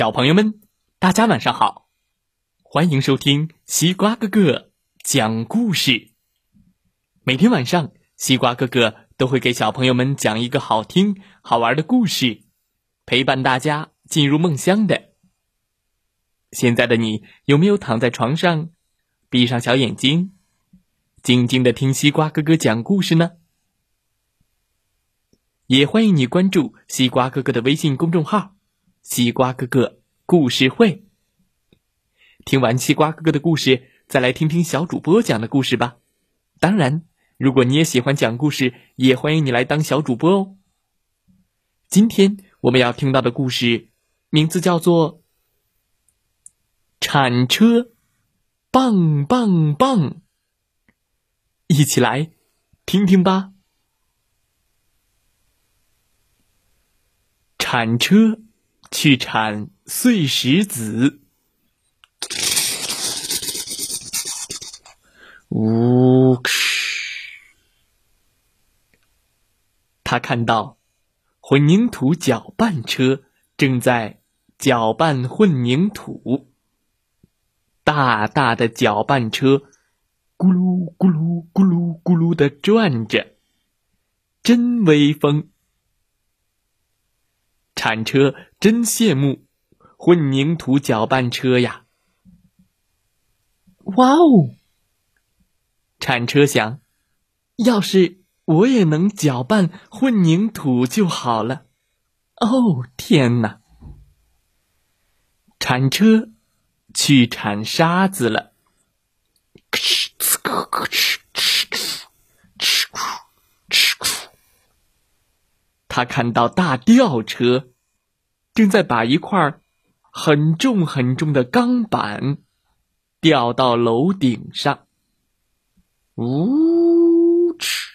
小朋友们，大家晚上好！欢迎收听西瓜哥哥讲故事。每天晚上，西瓜哥哥都会给小朋友们讲一个好听、好玩的故事，陪伴大家进入梦乡的。现在的你有没有躺在床上，闭上小眼睛，静静的听西瓜哥哥讲故事呢？也欢迎你关注西瓜哥哥的微信公众号。西瓜哥哥故事会，听完西瓜哥哥的故事，再来听听小主播讲的故事吧。当然，如果你也喜欢讲故事，也欢迎你来当小主播哦。今天我们要听到的故事名字叫做《铲车棒棒棒》，一起来听听吧。铲车。去铲碎石子，呜哧！他看到混凝土搅拌车正在搅拌混凝土，大大的搅拌车咕噜咕噜咕噜咕噜的转着，真威风。铲车真羡慕混凝土搅拌车呀！哇哦！铲车想，要是我也能搅拌混凝土就好了。哦天哪！铲车去铲沙子了。他看到大吊车正在把一块很重很重的钢板吊到楼顶上，呜哧！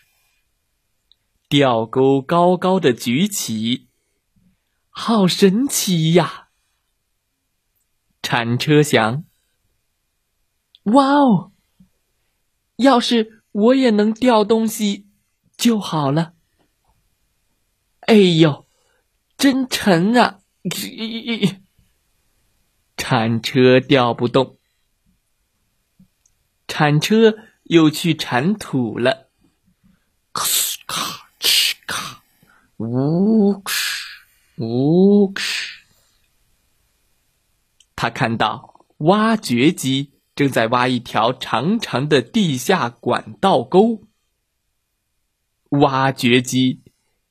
吊钩高高的举起，好神奇呀！铲车想：哇哦，要是我也能吊东西就好了。哎呦，真沉啊！铲车吊不动，铲车又去铲土了。咔咔哧咔，呜哧呜哧。他看到挖掘机正在挖一条长长的地下管道沟。挖掘机。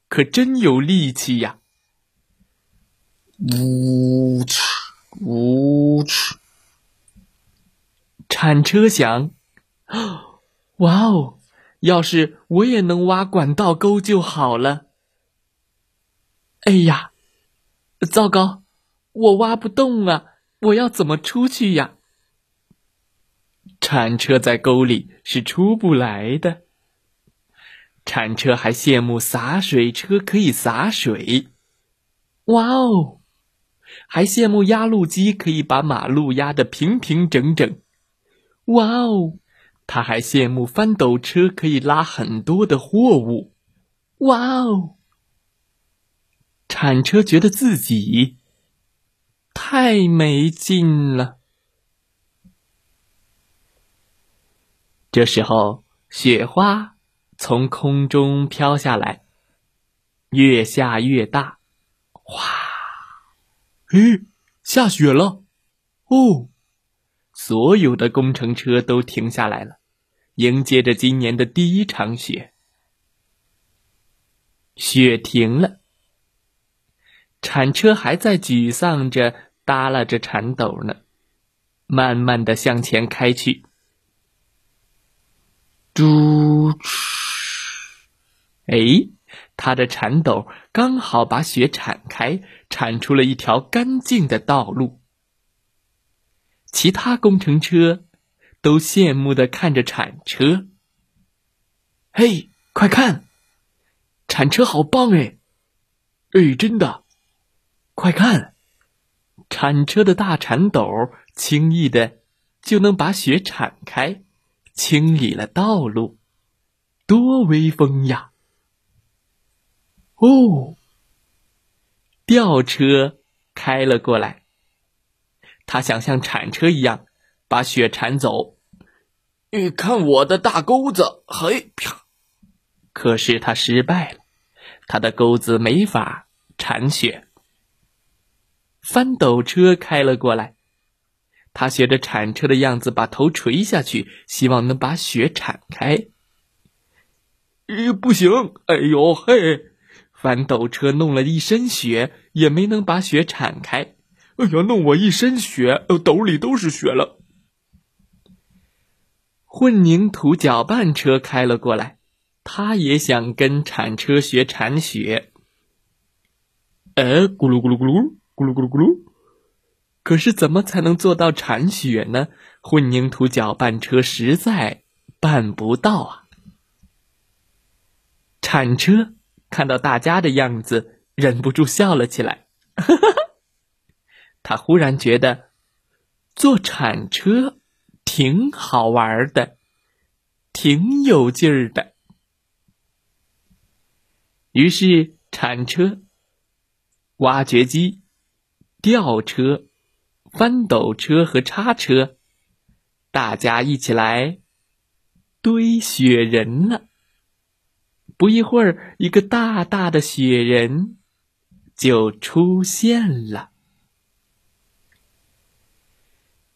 可真有力气呀！呜哧呜哧，铲车响。哇哦！要是我也能挖管道沟就好了。哎呀，糟糕！我挖不动啊！我要怎么出去呀？铲车在沟里是出不来的。铲车还羡慕洒水车可以洒水，哇哦！还羡慕压路机可以把马路压得平平整整，哇哦！他还羡慕翻斗车可以拉很多的货物，哇哦！铲车觉得自己太没劲了。这时候，雪花。从空中飘下来，越下越大，哗！咦，下雪了！哦，所有的工程车都停下来了，迎接着今年的第一场雪。雪停了，铲车还在沮丧着耷拉着铲斗呢，慢慢的向前开去。嘟哧。哎，他的铲斗刚好把雪铲开，铲出了一条干净的道路。其他工程车都羡慕的看着铲车。嘿，快看，铲车好棒哎！哎，真的，快看，铲车的大铲斗轻易的就能把雪铲开，清理了道路，多威风呀！哦，吊车开了过来，他想像铲车一样把雪铲走。你看我的大钩子，嘿啪！可是他失败了，他的钩子没法铲雪。翻斗车开了过来，他学着铲车的样子，把头垂下去，希望能把雪铲开。咦，不行！哎呦嘿！翻斗车弄了一身雪，也没能把雪铲开。哎呀，弄我一身雪，兜里都是雪了。混凝土搅拌车开了过来，他也想跟铲车学铲雪。哎，咕噜咕噜咕噜。咕噜咕噜咕噜，可是怎么才能做到铲雪呢？混凝土搅拌车实在办不到啊！铲车看到大家的样子，忍不住笑了起来。他忽然觉得坐铲车挺好玩的，挺有劲儿的。于是，铲车、挖掘机。吊车、翻斗车和叉车，大家一起来堆雪人了。不一会儿，一个大大的雪人就出现了。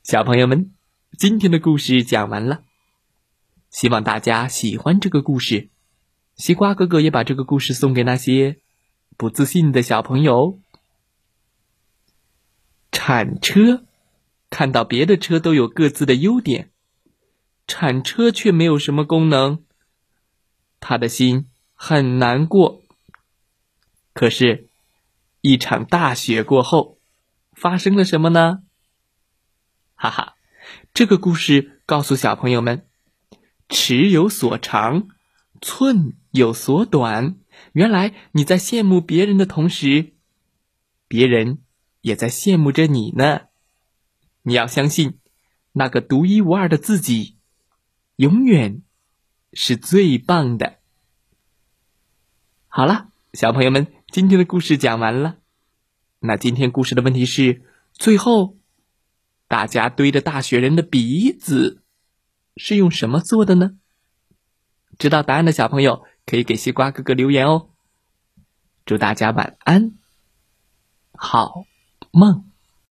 小朋友们，今天的故事讲完了，希望大家喜欢这个故事。西瓜哥哥也把这个故事送给那些不自信的小朋友。铲车看到别的车都有各自的优点，铲车却没有什么功能，他的心很难过。可是，一场大雪过后，发生了什么呢？哈哈，这个故事告诉小朋友们：尺有所长，寸有所短。原来你在羡慕别人的同时，别人。也在羡慕着你呢。你要相信，那个独一无二的自己，永远是最棒的。好了，小朋友们，今天的故事讲完了。那今天故事的问题是：最后，大家堆着大雪人的鼻子是用什么做的呢？知道答案的小朋友可以给西瓜哥哥留言哦。祝大家晚安，好。梦。